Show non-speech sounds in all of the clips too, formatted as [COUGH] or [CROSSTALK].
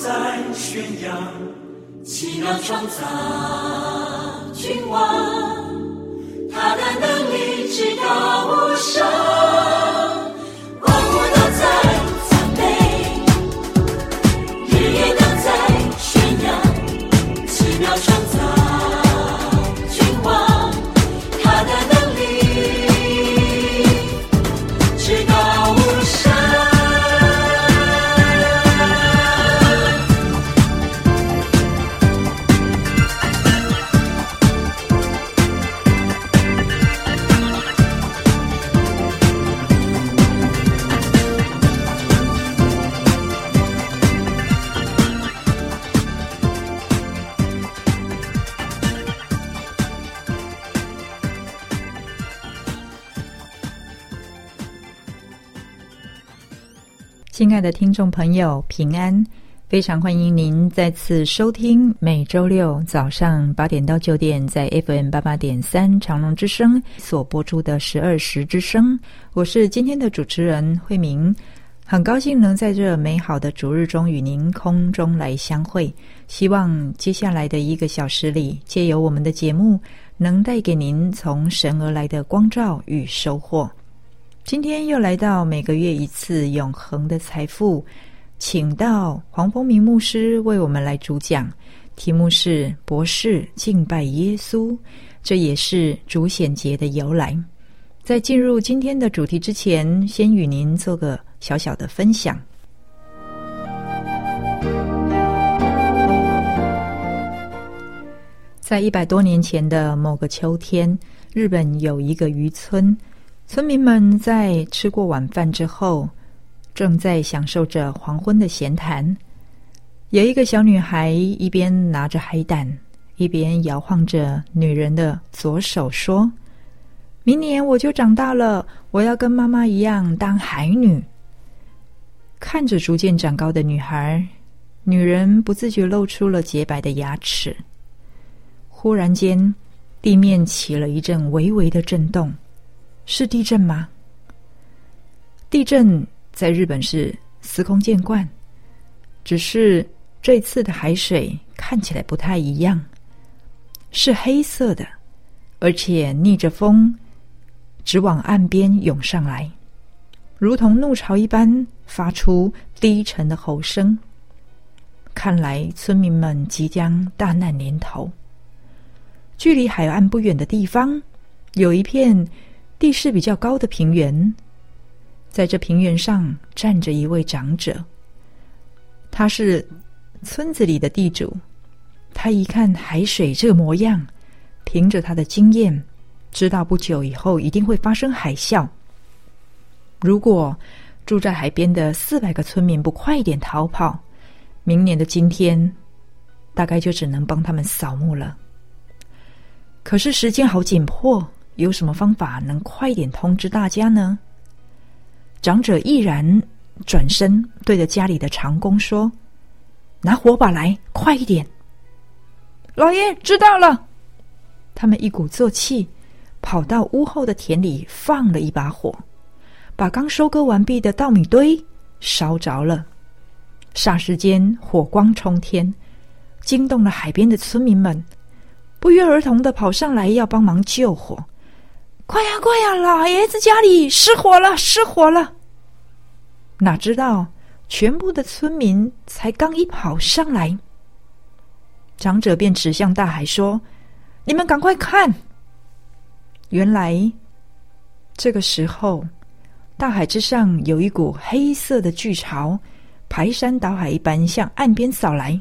在宣扬，奇妙创造君王，他的能力直到无上。亲爱的听众朋友，平安！非常欢迎您再次收听每周六早上八点到九点在 FM 八八点三长隆之声所播出的十二时之声。我是今天的主持人慧明，很高兴能在这美好的主日中与您空中来相会。希望接下来的一个小时里，借由我们的节目，能带给您从神而来的光照与收获。今天又来到每个月一次永恒的财富请到黄风明牧师为我们来主讲，题目是“博士敬拜耶稣”，这也是主显节的由来。在进入今天的主题之前，先与您做个小小的分享。在一百多年前的某个秋天，日本有一个渔村，村民们在吃过晚饭之后，正在享受着黄昏的闲谈。有一个小女孩一边拿着海胆，一边摇晃着女人的左手，说：“明年我就长大了，我要跟妈妈一样当海女。”看着逐渐长高的女孩，女人不自觉露出了洁白的牙齿。忽然间，地面起了一阵微微的震动，是地震吗？地震在日本是司空见惯，只是这次的海水看起来不太一样，是黑色的，而且逆着风直往岸边涌上来，如同怒潮一般，发出低沉的吼声。看来村民们即将大难临头。距离海岸不远的地方，有一片地势比较高的平原。在这平原上站着一位长者，他是村子里的地主。他一看海水这个模样，凭着他的经验，知道不久以后一定会发生海啸。如果住在海边的四百个村民不快点逃跑，明年的今天，大概就只能帮他们扫墓了。可是时间好紧迫，有什么方法能快点通知大家呢？长者毅然转身对着家里的长工说：“拿火把来，快一点！”老爷知道了。他们一鼓作气，跑到屋后的田里放了一把火，把刚收割完毕的稻米堆烧着了。霎时间，火光冲天，惊动了海边的村民们。不约而同的跑上来要帮忙救火，快呀快呀！老爷子家里失火了，失火了！哪知道全部的村民才刚一跑上来，长者便指向大海说：“你们赶快看！”原来这个时候，大海之上有一股黑色的巨潮，排山倒海一般向岸边扫来。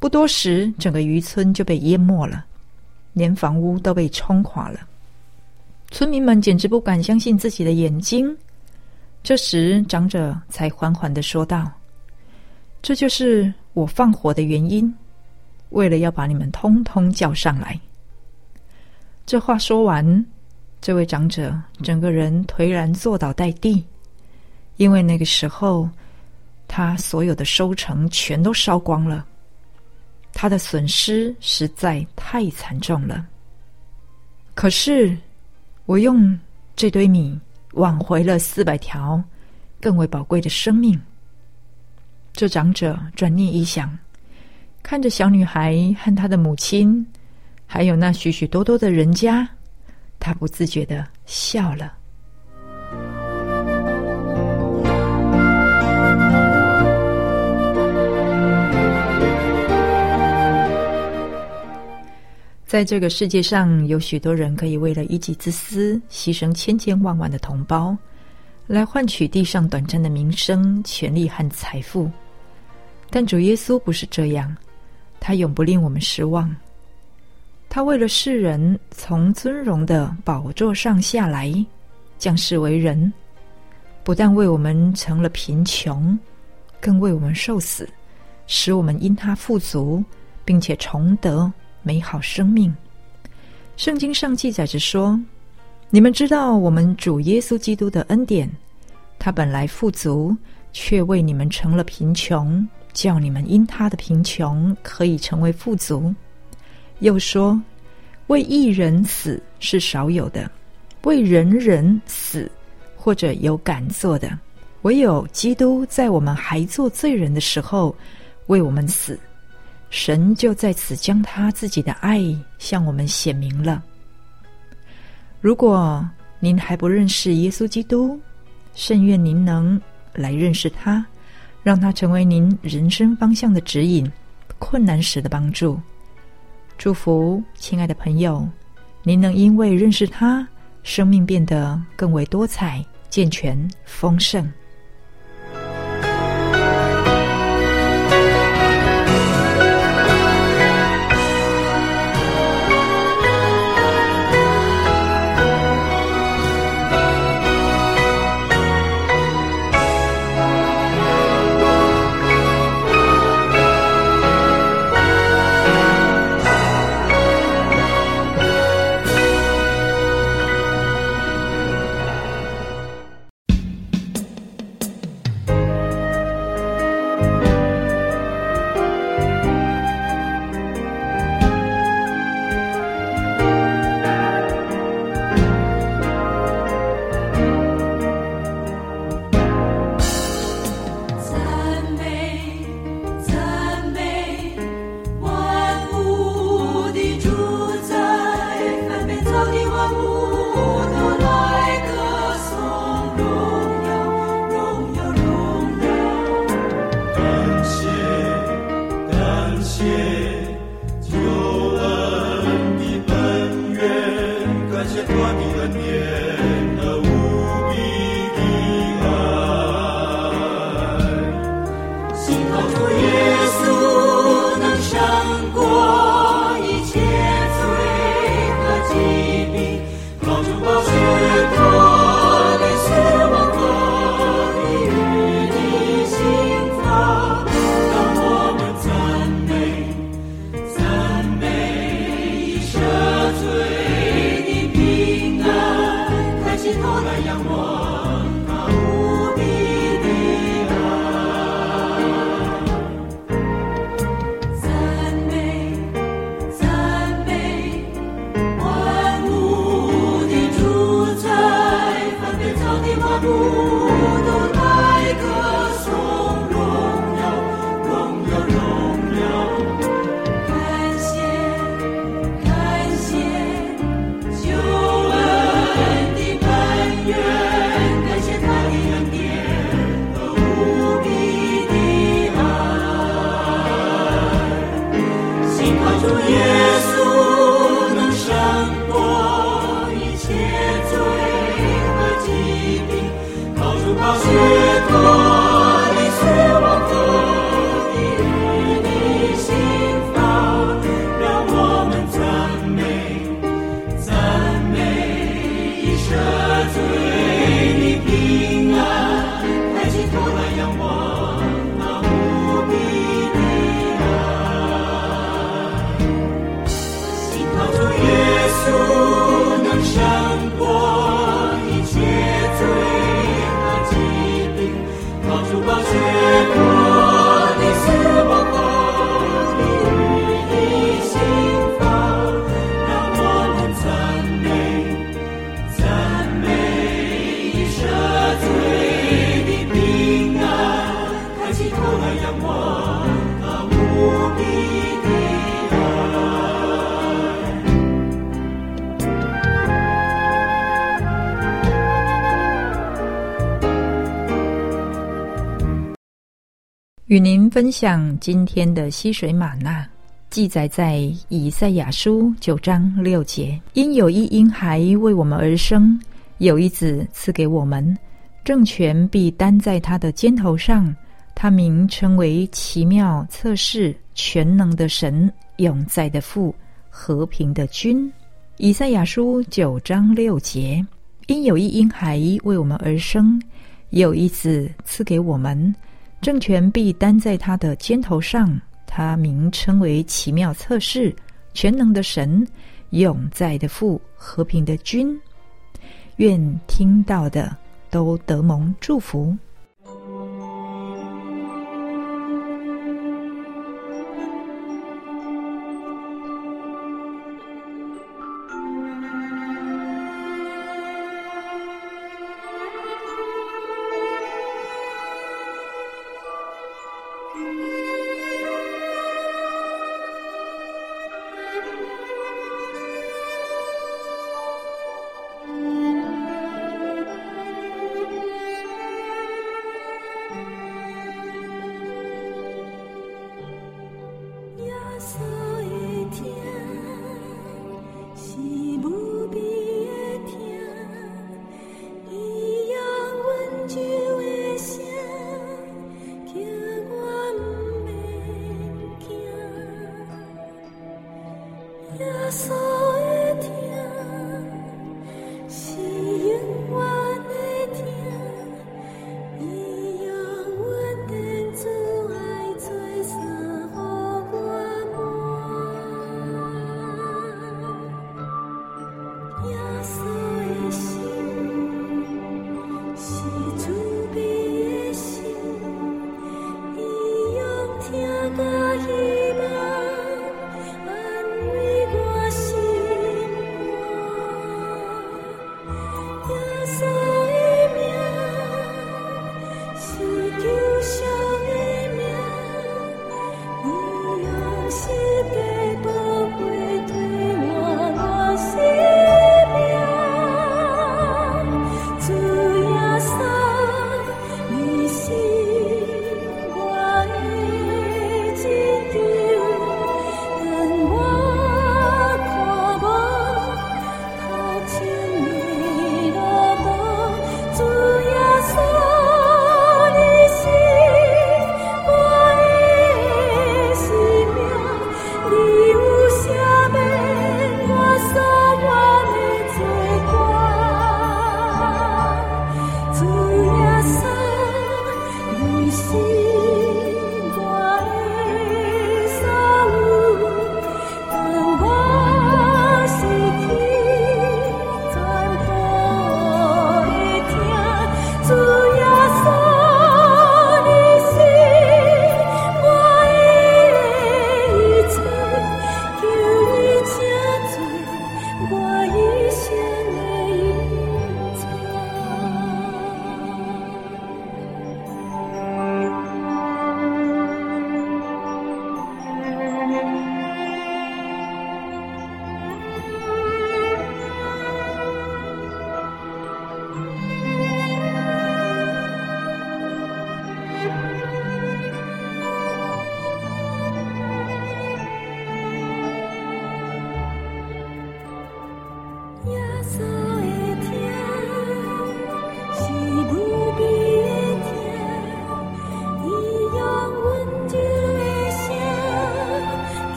不多时，整个渔村就被淹没了，连房屋都被冲垮了。村民们简直不敢相信自己的眼睛。这时，长者才缓缓的说道：“这就是我放火的原因，为了要把你们通通叫上来。”这话说完，这位长者整个人颓然坐倒在地，因为那个时候他所有的收成全都烧光了。他的损失实在太惨重了。可是，我用这堆米挽回了四百条更为宝贵的生命。这长者转念一想，看着小女孩和她的母亲，还有那许许多多的人家，他不自觉地笑了。在这个世界上，有许多人可以为了一己之私，牺牲千千万万的同胞，来换取地上短暂的名声、权力和财富。但主耶稣不是这样，他永不令我们失望。他为了世人，从尊荣的宝座上下来，降世为人，不但为我们成了贫穷，更为我们受死，使我们因他富足，并且重得。美好生命，圣经上记载着说：“你们知道我们主耶稣基督的恩典，他本来富足，却为你们成了贫穷，叫你们因他的贫穷可以成为富足。”又说：“为一人死是少有的，为人人死或者有敢做的，唯有基督在我们还做罪人的时候为我们死。”神就在此将他自己的爱向我们显明了。如果您还不认识耶稣基督，甚愿您能来认识他，让他成为您人生方向的指引，困难时的帮助。祝福亲爱的朋友，您能因为认识他，生命变得更为多彩、健全、丰盛。与您分享今天的溪水吗哪，记载在以赛亚书九章六节。因有一婴孩为我们而生，有一子赐给我们，政权必担在他的肩头上。他名称为奇妙测试、全能的神、永在的父、和平的君。以赛亚书九章六节。因有一婴孩为我们而生，有一子赐给我们。政权必担在他的肩头上，他名称为奇妙测试、全能的神、永在的父、和平的君。愿听到的都得蒙祝福。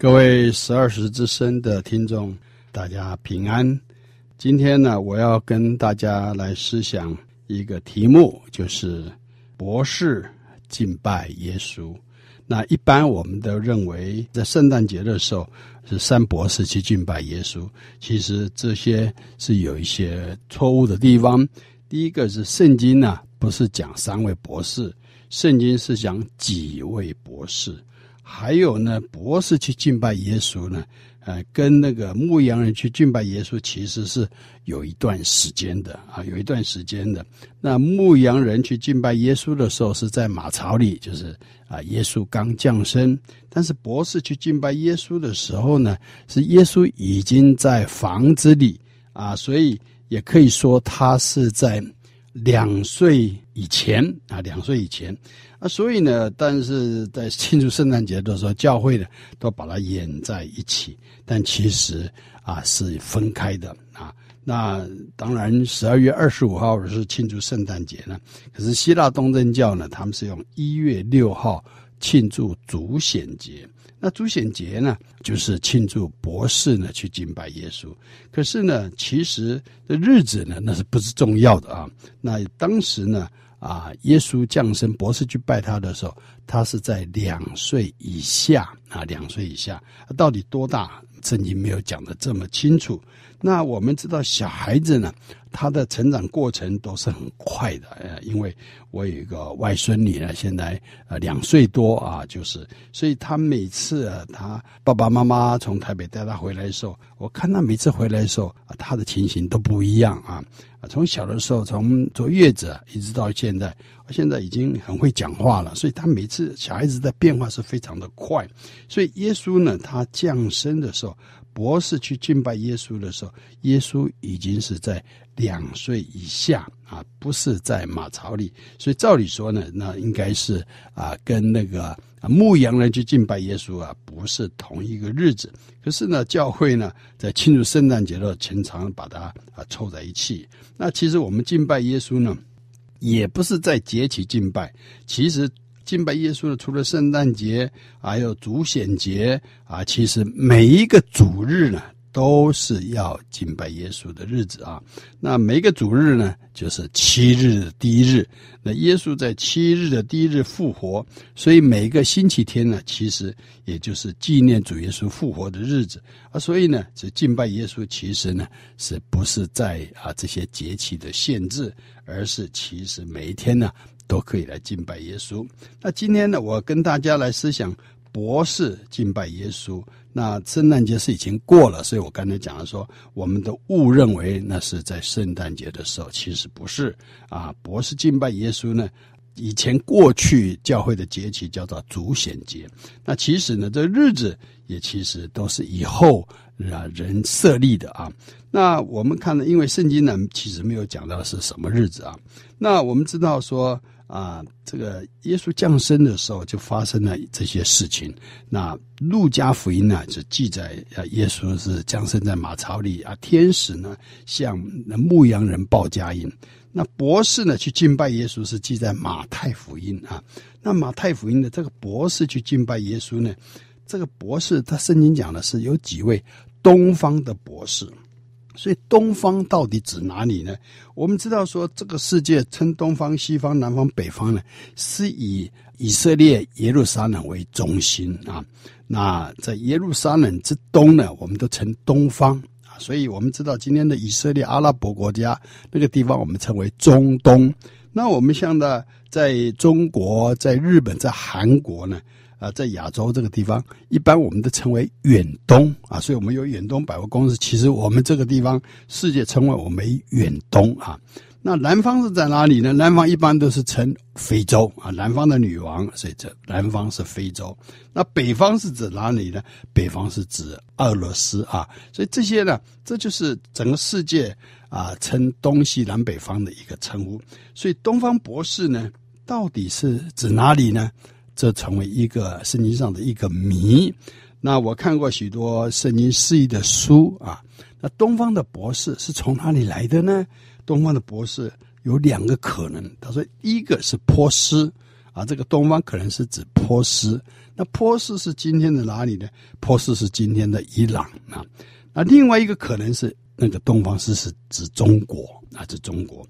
各位十二时之声的听众，大家平安。今天呢，我要跟大家来思想一个题目，就是博士敬拜耶稣。那一般我们都认为，在圣诞节的时候是三博士去敬拜耶稣。其实这些是有一些错误的地方。第一个是圣经呢，不是讲三位博士，圣经是讲几位博士。还有呢，博士去敬拜耶稣呢，呃，跟那个牧羊人去敬拜耶稣，其实是有一段时间的啊，有一段时间的。那牧羊人去敬拜耶稣的时候，是在马槽里，就是啊，耶稣刚降生。但是博士去敬拜耶稣的时候呢，是耶稣已经在房子里啊，所以也可以说他是在两岁以前啊，两岁以前。啊，所以呢，但是在 [LAUGHS] 庆祝圣诞节的时候，教会呢都把它演在一起，但其实啊是分开的啊。那当然，十二月二十五号是庆祝圣诞节呢，可是希腊东正教呢，他们是用一月六号庆祝主显节。那朱显节呢，就是庆祝博士呢去敬拜耶稣。可是呢，其实的日子呢，那是不是重要的啊？那当时呢？啊，耶稣降生，博士去拜他的时候，他是在两岁以下啊，两岁以下，到底多大？圣经没有讲的这么清楚。那我们知道，小孩子呢，他的成长过程都是很快的。呃，因为我有一个外孙女呢，现在呃两岁多啊，就是，所以他每次啊，他爸爸妈妈从台北带他回来的时候，我看他每次回来的时候啊，他的情形都不一样啊。啊，从小的时候，从坐月子一直到现在，现在已经很会讲话了。所以他每次小孩子的变化是非常的快。所以耶稣呢，他降生的时候，博士去敬拜耶稣的时候，耶稣已经是在两岁以下啊，不是在马槽里。所以照理说呢，那应该是啊，跟那个。牧羊人去敬拜耶稣啊，不是同一个日子。可是呢，教会呢在庆祝圣诞节的时候，经常把它啊凑在一起。那其实我们敬拜耶稣呢，也不是在节期敬拜。其实敬拜耶稣呢，除了圣诞节，还有主显节啊，其实每一个主日呢。都是要敬拜耶稣的日子啊！那每一个主日呢，就是七日的第一日。那耶稣在七日的第一日复活，所以每一个星期天呢，其实也就是纪念主耶稣复活的日子啊。所以呢，这敬拜耶稣其实呢，是不是在啊这些节气的限制，而是其实每一天呢都可以来敬拜耶稣。那今天呢，我跟大家来思想博士敬拜耶稣。那圣诞节是已经过了，所以我刚才讲了说，我们都误认为那是在圣诞节的时候，其实不是啊。博士敬拜耶稣呢，以前过去教会的节期叫做主显节，那其实呢，这日子也其实都是以后啊人设立的啊。那我们看呢，因为圣经呢其实没有讲到是什么日子啊。那我们知道说。啊，这个耶稣降生的时候就发生了这些事情。那路加福音呢，就记载啊，耶稣是降生在马槽里啊，天使呢向牧羊人报佳音。那博士呢去敬拜耶稣是记在马太福音啊。那马太福音的这个博士去敬拜耶稣呢，这个博士他圣经讲的是有几位东方的博士。所以东方到底指哪里呢？我们知道说这个世界称东方、西方、南方、北方呢，是以以色列耶路撒冷为中心啊。那在耶路撒冷之东呢，我们都称东方啊。所以我们知道今天的以色列阿拉伯国家那个地方，我们称为中东。那我们像在在中国、在日本、在韩国呢？啊，在亚洲这个地方，一般我们都称为远东啊，所以我们有远东百货公司。其实我们这个地方，世界称为我们远东啊。那南方是在哪里呢？南方一般都是称非洲啊，南方的女王，所以这南方是非洲。那北方是指哪里呢？北方是指俄罗斯啊。所以这些呢，这就是整个世界啊，称东西南北方的一个称呼。所以东方博士呢，到底是指哪里呢？这成为一个圣经上的一个谜。那我看过许多圣经释义的书啊。那东方的博士是从哪里来的呢？东方的博士有两个可能。他说，一个是波斯啊，这个东方可能是指波斯。那波斯是今天的哪里呢？波斯是今天的伊朗啊。那另外一个可能是那个东方是是指中国啊，指中国。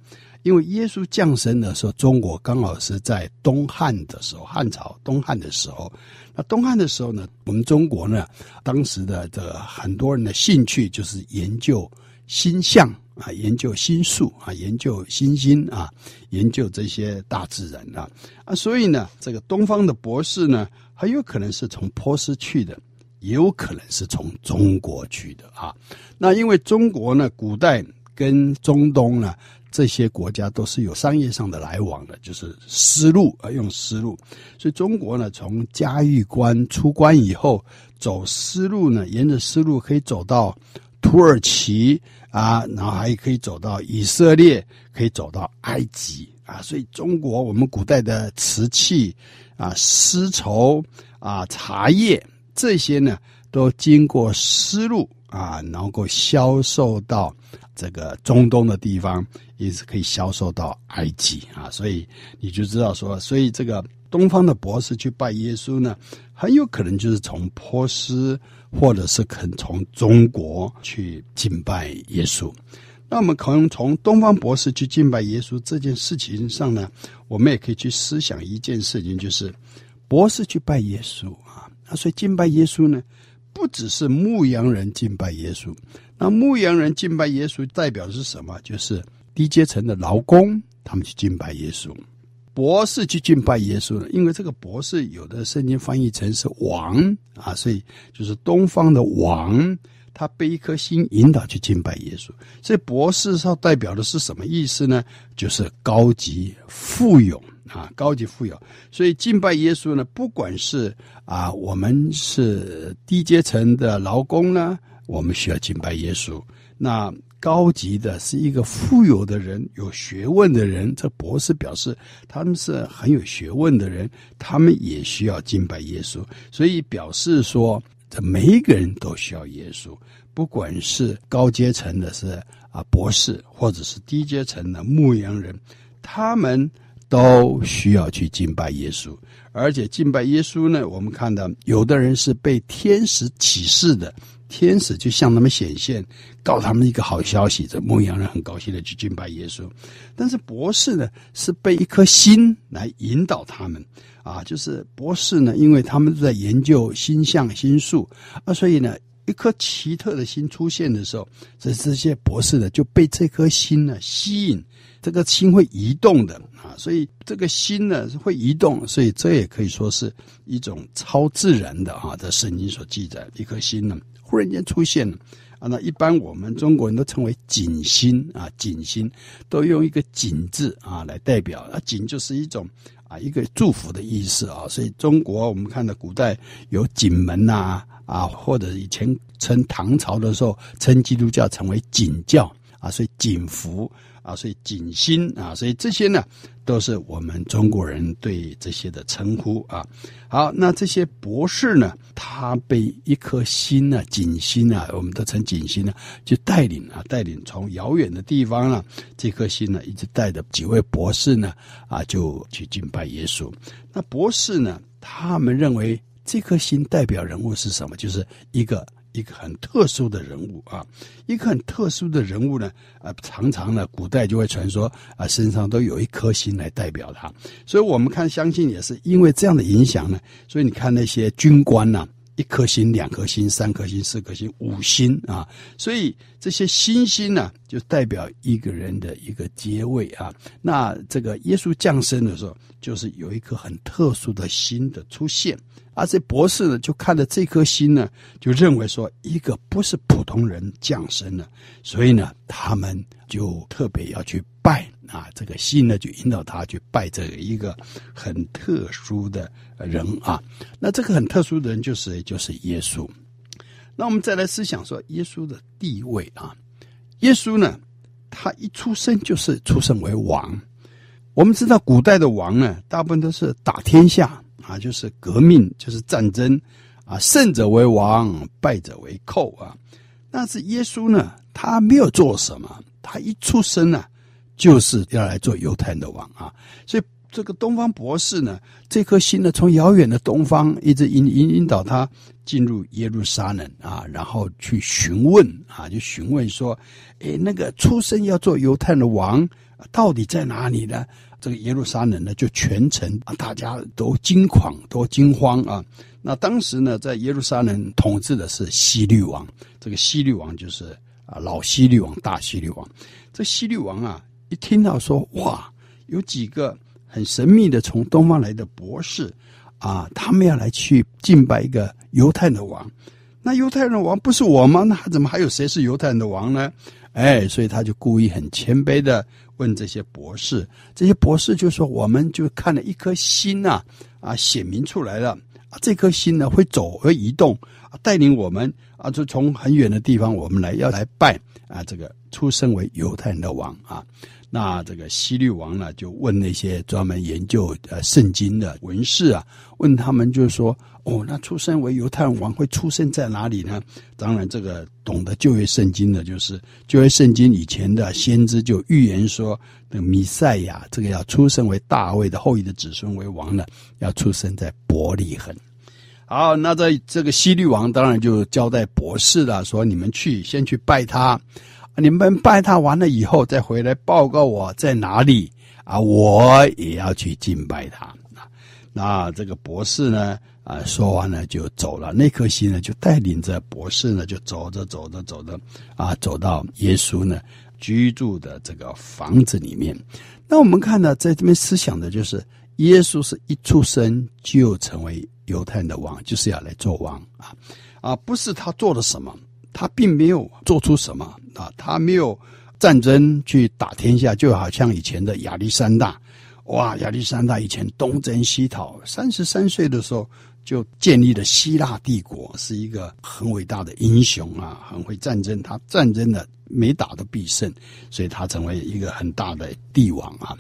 因为耶稣降生的时候，中国刚好是在东汉的时候，汉朝东汉的时候。那东汉的时候呢，我们中国呢，当时的这个很多人的兴趣就是研究星象啊，研究星宿啊，研究星星啊，研究这些大自然啊啊，所以呢，这个东方的博士呢，很有可能是从波斯去的，也有可能是从中国去的啊。那因为中国呢，古代跟中东呢。这些国家都是有商业上的来往的，就是丝路啊，用丝路。所以中国呢，从嘉峪关出关以后，走丝路呢，沿着丝路可以走到土耳其啊，然后还可以走到以色列，可以走到埃及啊。所以中国我们古代的瓷器啊、丝绸啊、茶叶这些呢，都经过丝路啊，能够销售到这个中东的地方。也是可以销售到埃及啊，所以你就知道说，所以这个东方的博士去拜耶稣呢，很有可能就是从波斯或者是肯从中国去敬拜耶稣。那我们可能从东方博士去敬拜耶稣这件事情上呢，我们也可以去思想一件事情，就是博士去拜耶稣啊，那所以敬拜耶稣呢，不只是牧羊人敬拜耶稣，那牧羊人敬拜耶稣代表是什么？就是。低阶层的劳工，他们去敬拜耶稣；博士去敬拜耶稣了，因为这个博士有的圣经翻译成是王啊，所以就是东方的王，他被一颗心引导去敬拜耶稣。所以博士上代表的是什么意思呢？就是高级富有啊，高级富有。所以敬拜耶稣呢，不管是啊，我们是低阶层的劳工呢，我们需要敬拜耶稣。那高级的是一个富有的人，有学问的人。这博士表示他们是很有学问的人，他们也需要敬拜耶稣。所以表示说，这每一个人都需要耶稣，不管是高阶层的是啊博士，或者是低阶层的牧羊人，他们都需要去敬拜耶稣。而且敬拜耶稣呢，我们看到有的人是被天使启示的。天使就向他们显现，告他们一个好消息。这牧羊人很高兴的去敬拜耶稣，但是博士呢，是被一颗心来引导他们啊，就是博士呢，因为他们在研究星象星宿啊，所以呢，一颗奇特的心出现的时候，这这些博士呢就被这颗心呢吸引，这个心会移动的啊，所以这个心呢会移动，所以这也可以说是一种超自然的啊，在圣经所记载，一颗心呢。忽然间出现了啊！那一般我们中国人都称为景星啊，景星都用一个景字啊来代表啊，景就是一种啊一个祝福的意思啊。所以中国我们看到古代有景门呐啊，或者以前称唐朝的时候称基督教成为景教啊，所以景福。啊，所以景星啊，所以这些呢，都是我们中国人对这些的称呼啊。好，那这些博士呢，他被一颗星呢，景星啊，我们都称景星呢，就带领啊，带领从遥远的地方呢，这颗星呢，一直带着几位博士呢，啊，就去敬拜耶稣。那博士呢，他们认为这颗星代表人物是什么？就是一个。一个很特殊的人物啊，一个很特殊的人物呢，啊，常常呢，古代就会传说啊，身上都有一颗星来代表他，所以我们看，相信也是因为这样的影响呢，所以你看那些军官呢，一颗星、两颗星、三颗星、四颗星、五星啊，所以这些星星呢，就代表一个人的一个阶位啊。那这个耶稣降生的时候，就是有一颗很特殊的星的出现。而这博士呢，就看了这颗星呢，就认为说一个不是普通人降生了，所以呢，他们就特别要去拜啊，这个星呢，就引导他去拜这个一个很特殊的人啊。那这个很特殊的人就是就是耶稣。那我们再来思想说耶稣的地位啊，耶稣呢，他一出生就是出生为王。我们知道古代的王呢，大部分都是打天下。啊，就是革命，就是战争，啊，胜者为王，败者为寇啊。但是耶稣呢，他没有做什么，他一出生呢，就是要来做犹太人的王啊。所以这个东方博士呢，这颗心呢，从遥远的东方一直引引引导他进入耶路撒冷啊，然后去询问啊，就询问说，诶，那个出生要做犹太的王，到底在哪里呢？这个耶路撒冷呢，就全城大家都惊恐，都惊慌啊。那当时呢，在耶路撒冷统治的是希律王，这个希律王就是啊老希律王，大希律王。这希律王啊，一听到说哇，有几个很神秘的从东方来的博士啊，他们要来去敬拜一个犹太的王。那犹太人的王不是我吗？那怎么还有谁是犹太人的王呢？哎，所以他就故意很谦卑的问这些博士，这些博士就说：“我们就看了一颗星啊，啊显明出来了啊，这颗心呢会走会移动啊，带领我们啊，就从很远的地方我们来要来拜啊这个出生为犹太人的王啊。”那这个希律王呢，就问那些专门研究呃圣经的文士啊，问他们就是说，哦，那出生为犹太王会出生在哪里呢？当然，这个懂得旧约圣经的，就是旧约圣经以前的先知就预言说，那弥赛亚这个要出生为大卫的后裔的子孙为王呢，要出生在伯利恒。好，那在这个希律王当然就交代博士了，说你们去先去拜他。你们拜他完了以后，再回来报告我在哪里啊？我也要去敬拜他。那这个博士呢，啊，说完了就走了。那颗心呢，就带领着博士呢，就走着走着走着，啊，走到耶稣呢居住的这个房子里面。那我们看到，在这边思想的就是，耶稣是一出生就成为犹太人的王，就是要来做王啊啊，不是他做了什么。他并没有做出什么啊，他没有战争去打天下，就好像以前的亚历山大，哇，亚历山大以前东征西讨，三十三岁的时候就建立了希腊帝国，是一个很伟大的英雄啊，很会战争，他战争的每打都必胜，所以他成为一个很大的帝王啊。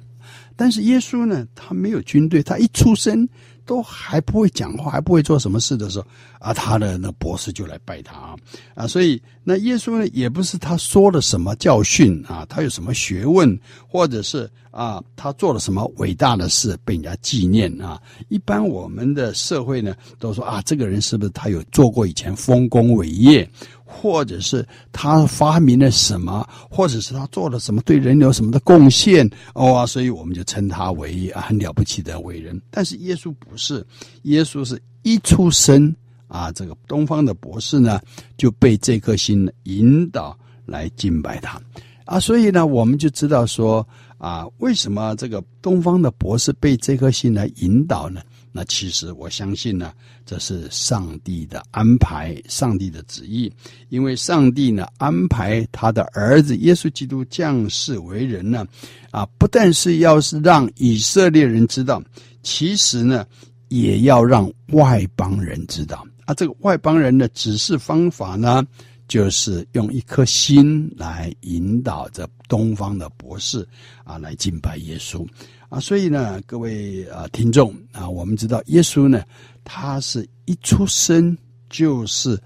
但是耶稣呢，他没有军队，他一出生。都还不会讲话，还不会做什么事的时候，啊，他的那博士就来拜他啊，啊，所以那耶稣呢，也不是他说了什么教训啊，他有什么学问，或者是啊，他做了什么伟大的事被人家纪念啊。一般我们的社会呢，都说啊，这个人是不是他有做过以前丰功伟业？或者是他发明了什么，或者是他做了什么对人有什么的贡献哦，所以我们就称他为啊很了不起的伟人。但是耶稣不是，耶稣是一出生啊，这个东方的博士呢就被这颗星引导来敬拜他啊，所以呢我们就知道说啊，为什么这个东方的博士被这颗星来引导呢？那其实我相信呢，这是上帝的安排，上帝的旨意。因为上帝呢安排他的儿子耶稣基督降世为人呢，啊，不但是要是让以色列人知道，其实呢也要让外邦人知道。啊，这个外邦人的指示方法呢，就是用一颗心来引导着东方的博士啊来敬拜耶稣。啊，所以呢，各位啊听众啊，我们知道耶稣呢，他是一出生就是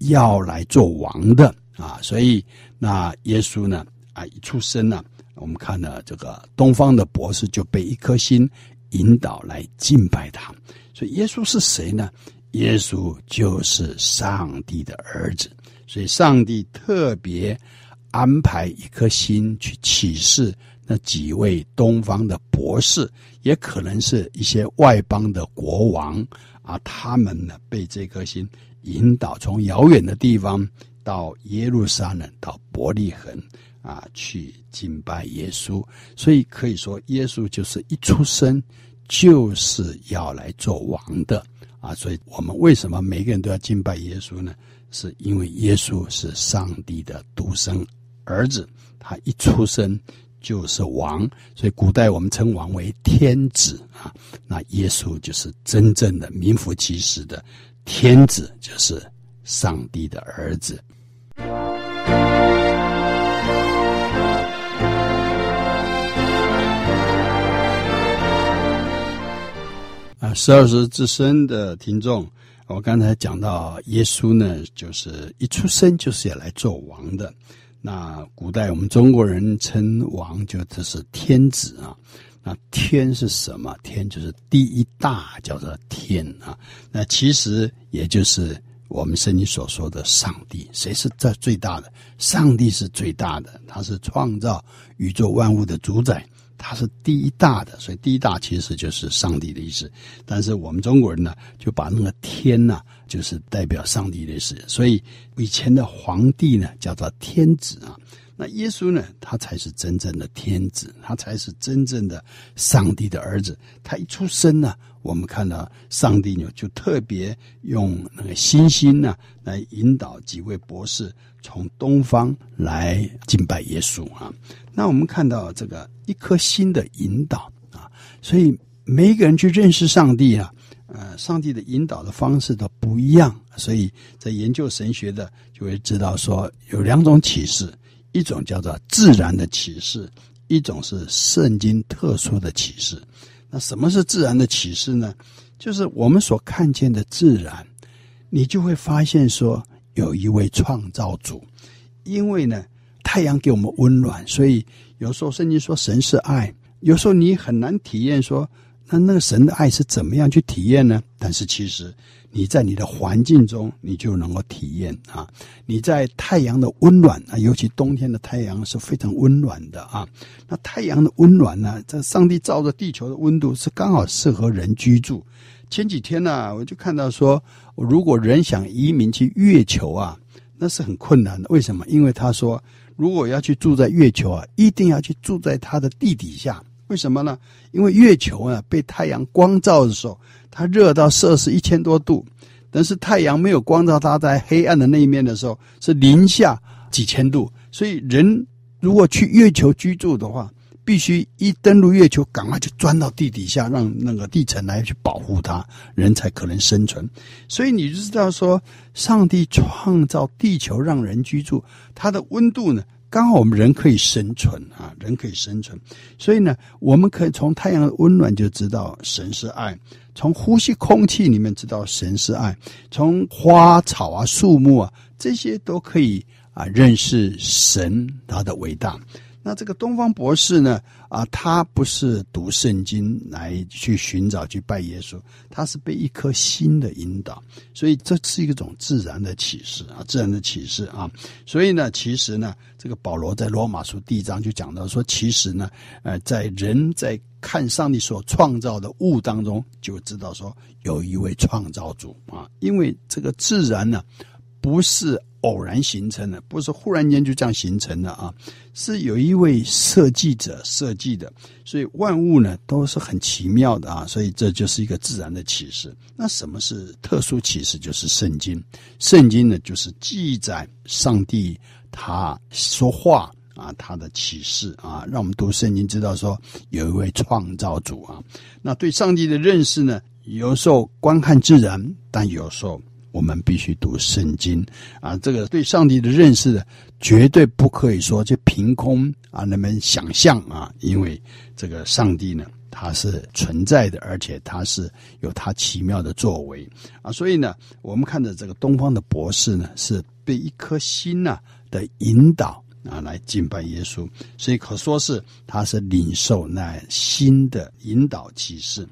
要来做王的啊，所以那耶稣呢啊一出生呢，我们看了这个东方的博士就被一颗心引导来敬拜他，所以耶稣是谁呢？耶稣就是上帝的儿子，所以上帝特别安排一颗心去启示。那几位东方的博士，也可能是一些外邦的国王啊，他们呢被这颗心引导，从遥远的地方到耶路撒冷，到伯利恒啊去敬拜耶稣。所以可以说，耶稣就是一出生就是要来做王的啊。所以我们为什么每个人都要敬拜耶稣呢？是因为耶稣是上帝的独生儿子，他一出生。就是王，所以古代我们称王为天子啊。那耶稣就是真正的名副其实的天子，就是上帝的儿子。啊，十二时之声的听众，我刚才讲到耶稣呢，就是一出生就是要来做王的。那古代我们中国人称王就这是天子啊，那天是什么？天就是第一大，叫做天啊。那其实也就是我们圣经所说的上帝。谁是在最大的？上帝是最大的，他是创造宇宙万物的主宰，它是第一大的。所以第一大其实就是上帝的意思。但是我们中国人呢，就把那个天呢，就是代表上帝的意思。所以以前的皇帝呢，叫做天子啊。那耶稣呢？他才是真正的天子，他才是真正的上帝的儿子。他一出生呢，我们看到上帝呢，就特别用那个星星呢，来引导几位博士从东方来敬拜耶稣啊。那我们看到这个一颗心的引导啊，所以每一个人去认识上帝啊，呃，上帝的引导的方式都不一样。所以在研究神学的就会知道说，有两种启示。一种叫做自然的启示，一种是圣经特殊的启示。那什么是自然的启示呢？就是我们所看见的自然，你就会发现说有一位创造主。因为呢，太阳给我们温暖，所以有时候圣经说神是爱，有时候你很难体验说，那那个神的爱是怎么样去体验呢？但是其实。你在你的环境中，你就能够体验啊！你在太阳的温暖啊，尤其冬天的太阳是非常温暖的啊。那太阳的温暖呢，在上帝照着地球的温度是刚好适合人居住。前几天呢、我就看到说，如果人想移民去月球啊，那是很困难的。为什么？因为他说，如果要去住在月球啊，一定要去住在它的地底下。为什么呢？因为月球啊，被太阳光照的时候。它热到摄氏一千多度，但是太阳没有光照它，在黑暗的那一面的时候是零下几千度。所以人如果去月球居住的话，必须一登陆月球，赶快就钻到地底下，让那个地层来去保护它，人才可能生存。所以你就知道说，上帝创造地球让人居住，它的温度呢？刚好我们人可以生存啊，人可以生存，所以呢，我们可以从太阳的温暖就知道神是爱，从呼吸空气里面知道神是爱，从花草啊、树木啊这些都可以啊认识神他的伟大。那这个东方博士呢？啊，他不是读圣经来去寻找去拜耶稣，他是被一颗心的引导，所以这是一种自然的启示啊，自然的启示啊。所以呢，其实呢，这个保罗在罗马书第一章就讲到说，其实呢，呃，在人在看上帝所创造的物当中，就知道说有一位创造主啊，因为这个自然呢，不是。偶然形成的，不是忽然间就这样形成的啊，是有一位设计者设计的，所以万物呢都是很奇妙的啊，所以这就是一个自然的启示。那什么是特殊启示？就是圣经，圣经呢就是记载上帝他说话啊，他的启示啊，让我们读圣经知道说有一位创造主啊。那对上帝的认识呢，有时候观看自然，但有时候。我们必须读圣经。啊，这个对上帝的认识的绝对不可以说就凭空啊，那么想象啊，因为这个上帝呢，他是存在的，而且他是有他奇妙的作为。啊，所以呢，我们看着这个东方的博士呢，是被一颗心呐的引导啊来敬拜耶稣，所以可说是他是领受那新的引导启示。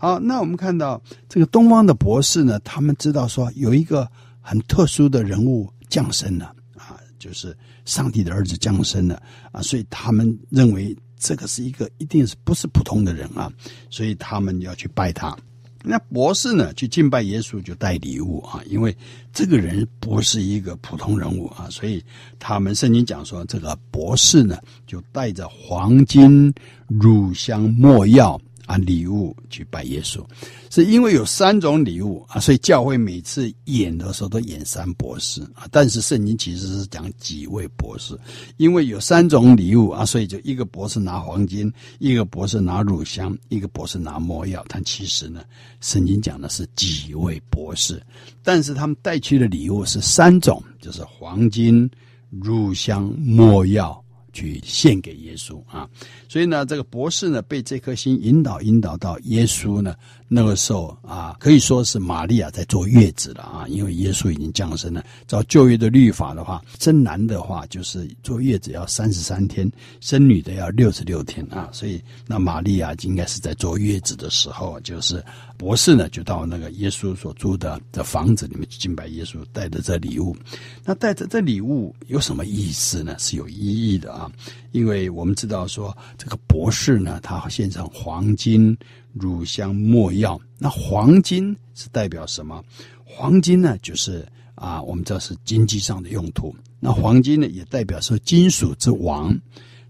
好，那我们看到这个东方的博士呢，他们知道说有一个很特殊的人物降生了啊，就是上帝的儿子降生了啊，所以他们认为这个是一个一定是不是普通的人啊，所以他们要去拜他。那博士呢，去敬拜耶稣就带礼物啊，因为这个人不是一个普通人物啊，所以他们圣经讲说，这个博士呢就带着黄金、乳香、没药。啊，礼物去拜耶稣，是因为有三种礼物啊，所以教会每次演的时候都演三博士啊。但是圣经其实是讲几位博士，因为有三种礼物啊，所以就一个博士拿黄金，一个博士拿乳香，一个博士拿魔药。但其实呢，圣经讲的是几位博士，但是他们带去的礼物是三种，就是黄金、乳香、没药。去献给耶稣啊。所以呢，这个博士呢，被这颗心引导引导到耶稣呢。那个时候啊，可以说是玛利亚在坐月子了啊，因为耶稣已经降生了。照旧约的律法的话，生男的话就是坐月子要三十三天，生女的要六十六天啊。所以那玛利亚应该是在坐月子的时候，就是博士呢就到那个耶稣所住的的房子里面去敬拜耶稣，带着这礼物。那带着这礼物有什么意思呢？是有意义的啊，因为我们知道说这个博士呢，他献上黄金。乳香、没药，那黄金是代表什么？黄金呢，就是啊，我们知道是经济上的用途。那黄金呢，也代表说金属之王。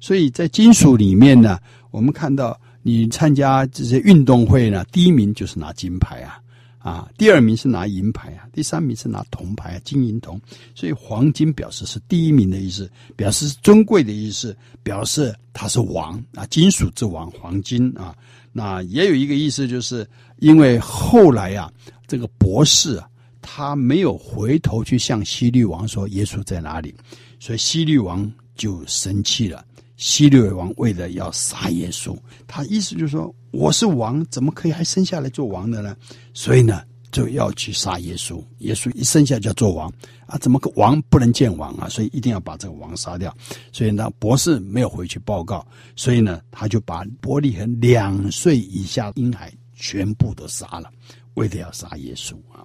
所以在金属里面呢，我们看到你参加这些运动会呢，第一名就是拿金牌啊，啊，第二名是拿银牌啊，第三名是拿铜牌啊，金银铜。所以黄金表示是第一名的意思，表示尊贵的意思，表示它是王啊，金属之王，黄金啊。那也有一个意思，就是因为后来啊，这个博士啊，他没有回头去向西律王说耶稣在哪里，所以西律王就生气了。西律王为了要杀耶稣，他意思就是说，我是王，怎么可以还生下来做王的呢？所以呢。就要去杀耶稣，耶稣一生下就要做王啊！怎么个王不能见王啊？所以一定要把这个王杀掉。所以呢，博士没有回去报告，所以呢，他就把伯利恒两岁以下婴孩全部都杀了，为了要杀耶稣啊！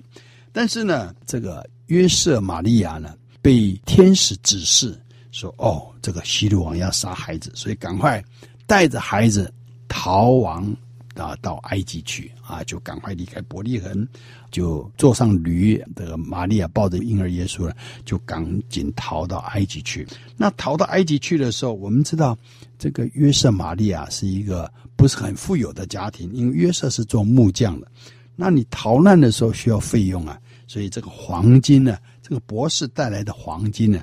但是呢，这个约瑟玛利亚呢，被天使指示说：“哦，这个希律王要杀孩子，所以赶快带着孩子逃亡。”啊，到埃及去啊，就赶快离开伯利恒，就坐上驴。这个玛利亚抱着婴儿耶稣呢，就赶紧逃到埃及去。那逃到埃及去的时候，我们知道这个约瑟玛利亚是一个不是很富有的家庭，因为约瑟是做木匠的。那你逃难的时候需要费用啊，所以这个黄金呢，这个博士带来的黄金呢。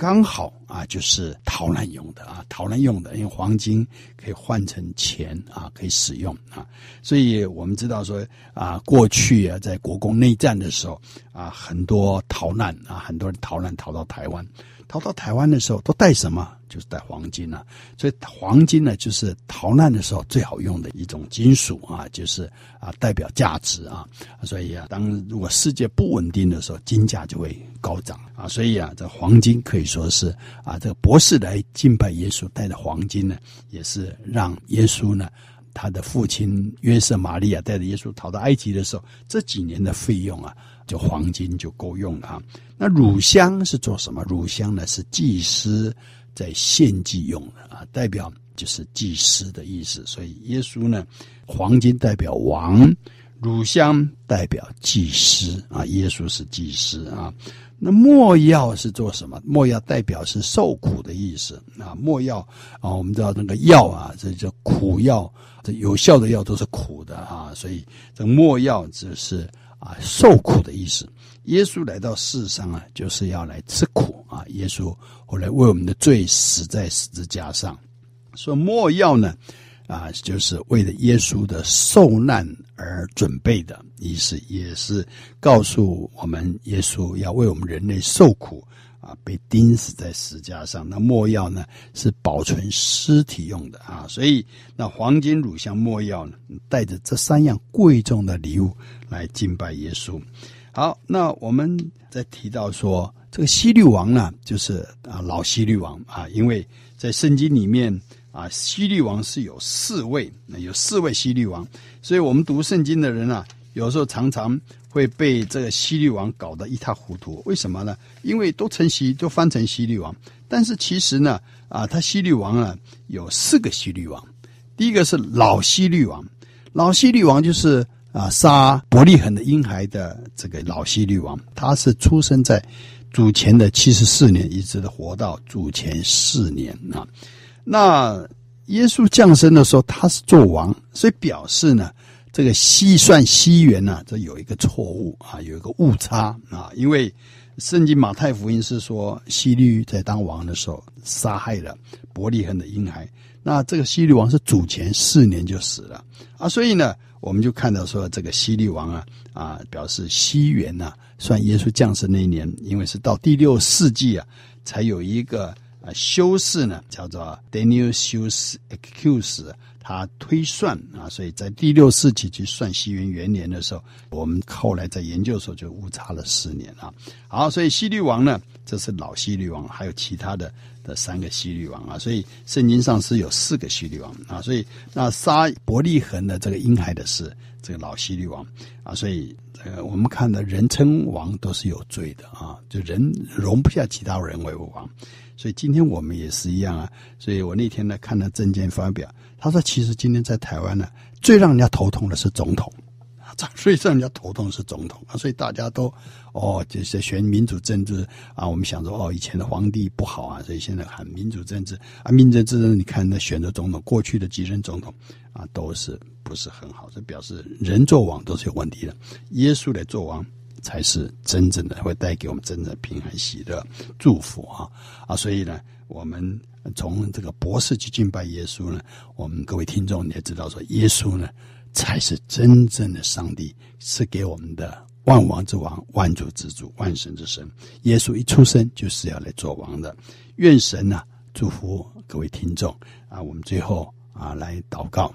刚好啊，就是逃难用的啊，逃难用的，因为黄金可以换成钱啊，可以使用啊，所以我们知道说啊，过去啊，在国共内战的时候啊，很多逃难啊，很多人逃难逃到台湾。逃到台湾的时候都带什么？就是带黄金了、啊。所以黄金呢，就是逃难的时候最好用的一种金属啊，就是啊代表价值啊。所以啊，当如果世界不稳定的时候，金价就会高涨啊。所以啊，这黄金可以说是啊，这个博士来敬拜耶稣带的黄金呢，也是让耶稣呢，他的父亲约瑟玛利亚带着耶稣逃到埃及的时候，这几年的费用啊。就黄金就够用了啊。那乳香是做什么？乳香呢是祭司在献祭用的啊，代表就是祭司的意思。所以耶稣呢，黄金代表王，乳香代表祭司啊。耶稣是祭司啊。那没药是做什么？没药代表是受苦的意思啊。没药啊，我们知道那个药啊，这叫苦药，这有效的药都是苦的啊。所以这没药就是。啊，受苦的意思。耶稣来到世上啊，就是要来吃苦啊。耶稣后来为我们的罪死在十字架上，说莫要呢，啊，就是为了耶稣的受难而准备的意思，也是告诉我们耶稣要为我们人类受苦。啊，被钉死在石架上。那没药呢，是保存尸体用的啊。所以，那黄金、乳香、没药呢，带着这三样贵重的礼物来敬拜耶稣。好，那我们再提到说，这个希律王呢，就是啊老希律王啊，因为在圣经里面啊，希律王是有四位，有四位希律王，所以我们读圣经的人啊，有时候常常。会被这个西律王搞得一塌糊涂，为什么呢？因为都成西，都翻成西律王，但是其实呢，啊，他西律王啊有四个西律王。第一个是老西律王，老西律王就是啊杀伯利恒的婴孩的这个老西律王，他是出生在主前的七十四年，一直的活到主前四年啊。那耶稣降生的时候，他是做王，所以表示呢。这个西算西元呢，这有一个错误啊，有一个误差啊，因为圣经马太福音是说西律在当王的时候杀害了伯利恒的婴孩，那这个西律王是主前四年就死了啊，所以呢，我们就看到说这个西律王啊啊，表示西元呐，算耶稣降生那一年，因为是到第六世纪啊，才有一个啊修士呢叫做 Daniel 修士 Accuse。他推算啊，所以在第六世纪去算西元元年的时候，我们后来在研究的时候就误差了四年啊。好，所以希律王呢，这是老希律王，还有其他的的三个希律王啊。所以圣经上是有四个希律王啊。所以那杀伯利恒的这个婴孩的是这个老希律王啊。所以呃，我们看的人称王都是有罪的啊，就人容不下其他人为王。所以今天我们也是一样啊。所以我那天呢看了政见发表。他说：“其实今天在台湾呢，最让人家头痛的是总统啊，[LAUGHS] 最让人家头痛是总统啊，所以大家都哦，就是选民主政治啊。我们想说哦，以前的皇帝不好啊，所以现在喊民主政治啊，民主政治，你看那选择总统，过去的几任总统啊，都是不是很好，这表示人做王都是有问题的。耶稣来做王才是真正的会带给我们真正的平安喜乐祝福啊啊，所以呢，我们。”从这个博士去敬拜耶稣呢，我们各位听众你也知道说，耶稣呢才是真正的上帝，是给我们的万王之王、万主之主、万神之神。耶稣一出生就是要来做王的。愿神呢、祝福各位听众啊！我们最后啊来祷告，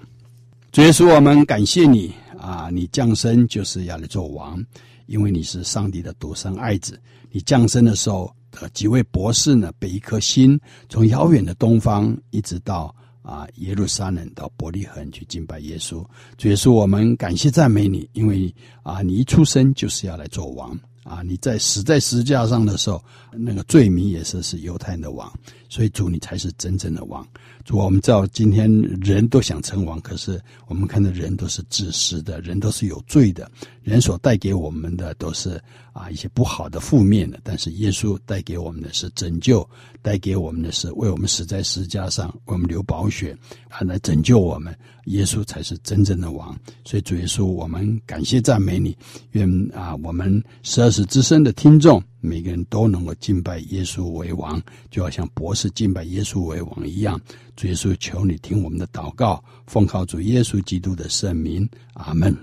主耶稣，我们感谢你啊！你降生就是要来做王，因为你是上帝的独生爱子。你降生的时候。呃，几位博士呢，被一颗心从遥远的东方一直到啊耶路撒冷到伯利恒去敬拜耶稣。主耶稣，我们感谢赞美你，因为啊，你一出生就是要来做王啊！你在死在十字架上的时候，那个罪名也是是犹太人的王，所以主你才是真正的王。主，我们知道今天人都想称王，可是我们看到人都是自私的，人都是有罪的，人所带给我们的都是。啊，一些不好的、负面的，但是耶稣带给我们的是拯救，带给我们的是为我们死在十字架上，为我们流宝血，啊，来拯救我们。耶稣才是真正的王，所以主耶稣，我们感谢赞美你。愿啊，我们十二时之声的听众，每个人都能够敬拜耶稣为王，就要像博士敬拜耶稣为王一样。主耶稣，求你听我们的祷告，奉靠主耶稣基督的圣名，阿门。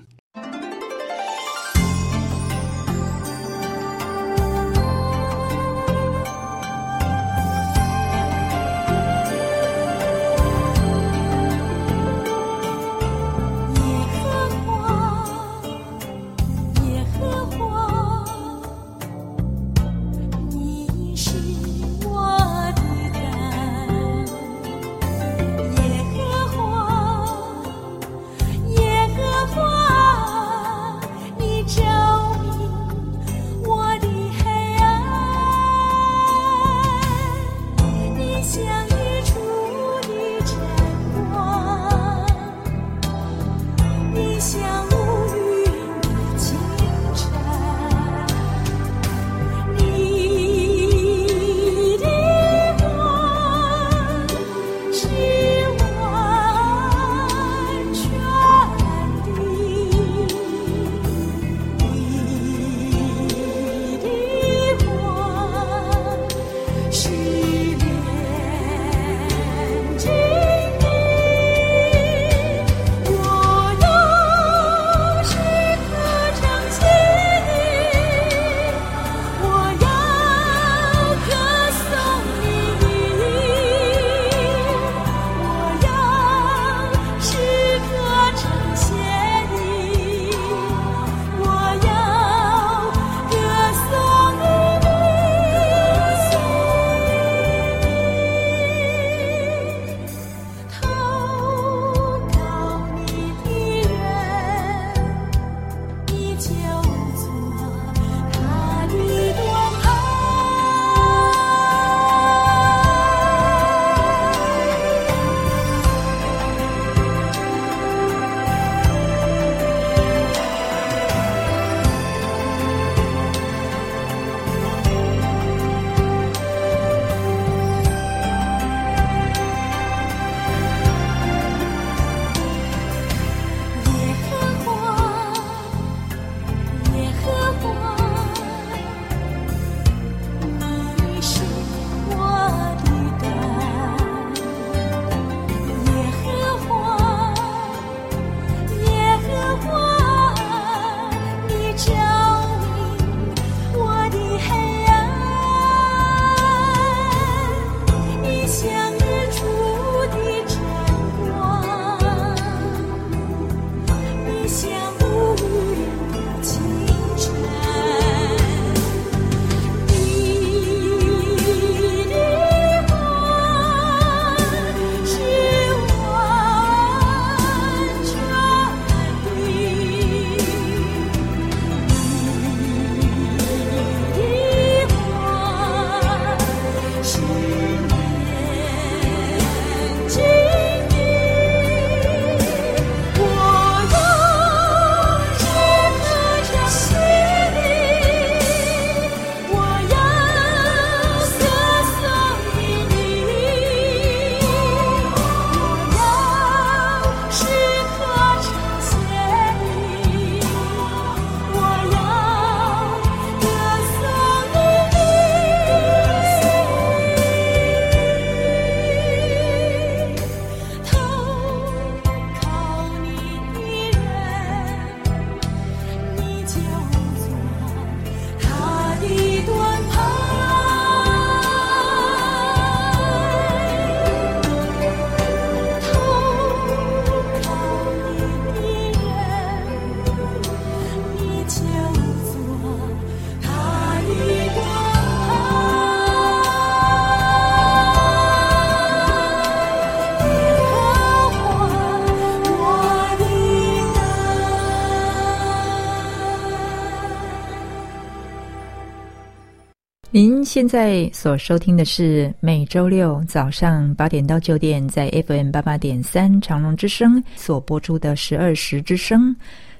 您现在所收听的是每周六早上八点到九点，在 FM 八八点三长隆之声所播出的十二时之声。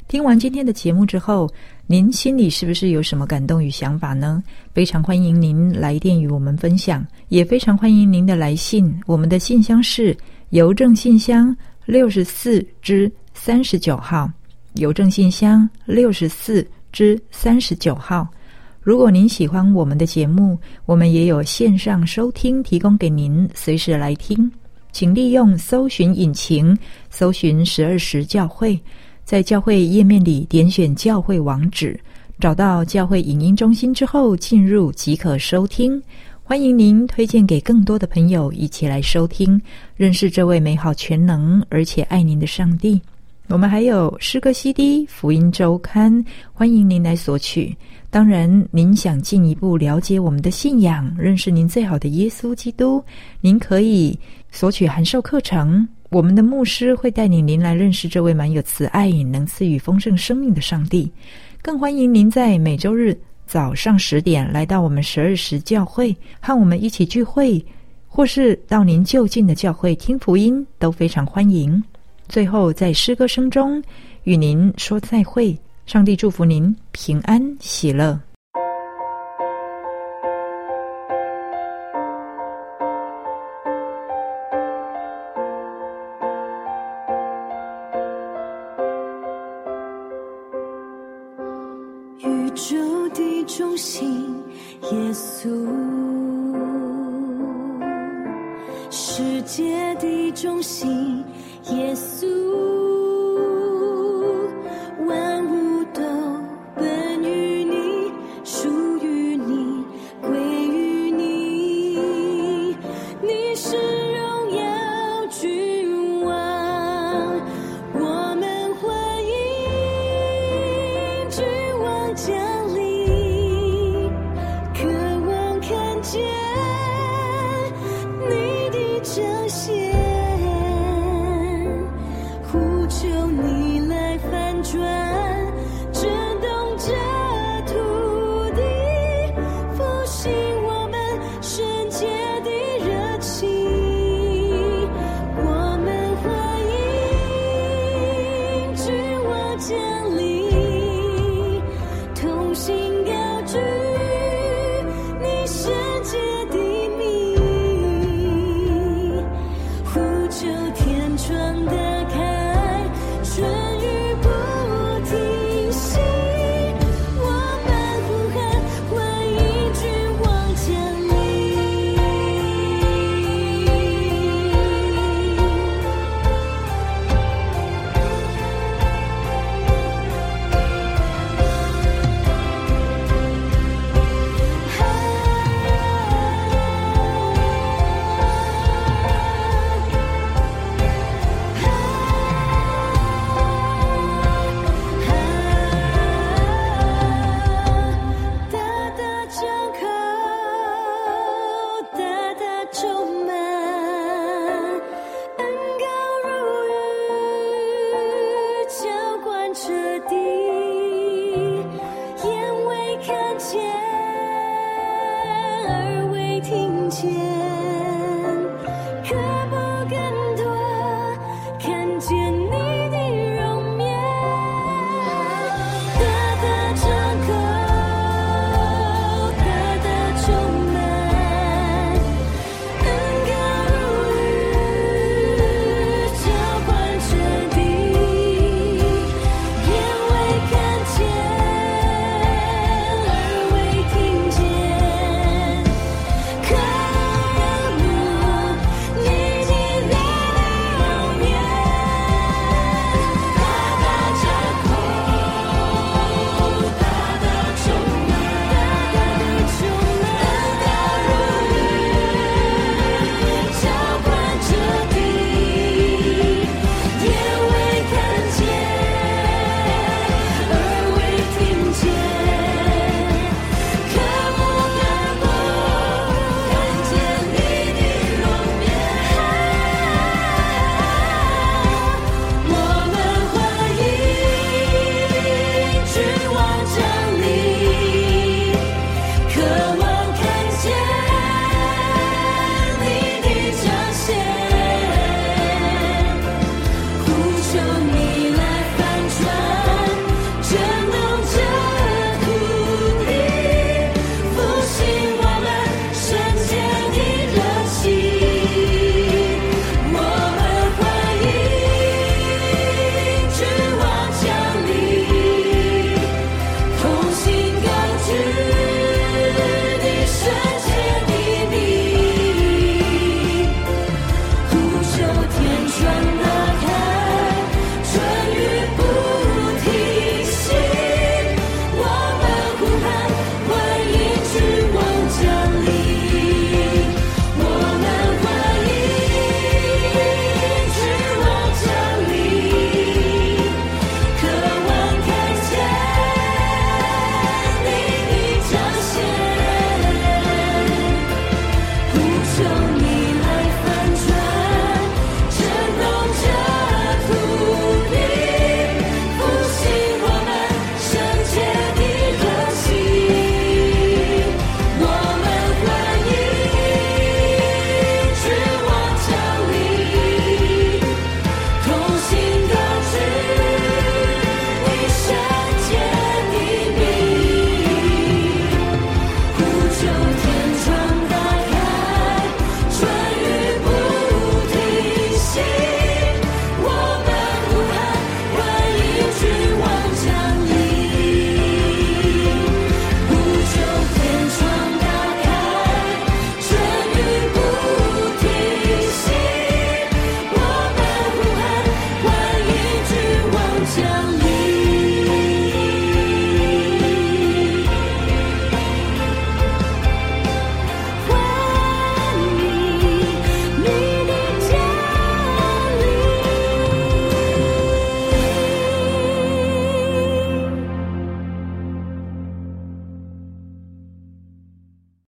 听完今天的节目之后，您心里是不是有什么感动与想法呢？非常欢迎您来电与我们分享，也非常欢迎您的来信。我们的信箱是邮政信箱六十四之三十九号，邮政信箱六十四之三十九号。如果您喜欢我们的节目，我们也有线上收听提供给您，随时来听。请利用搜寻引擎搜寻十二时教会，在教会页面里点选教会网址，找到教会影音中心之后，进入即可收听。欢迎您推荐给更多的朋友一起来收听，认识这位美好全能而且爱您的上帝。我们还有诗歌 CD、福音周刊，欢迎您来索取。当然，您想进一步了解我们的信仰，认识您最好的耶稣基督，您可以索取函授课程。我们的牧师会带领您来认识这位满有慈爱、能赐予丰盛生命的上帝。更欢迎您在每周日早上十点来到我们十二时教会，和我们一起聚会，或是到您就近的教会听福音，都非常欢迎。最后，在诗歌声中与您说再会。上帝祝福您平安喜乐。宇宙的中心，耶稣；世界的中心，耶稣。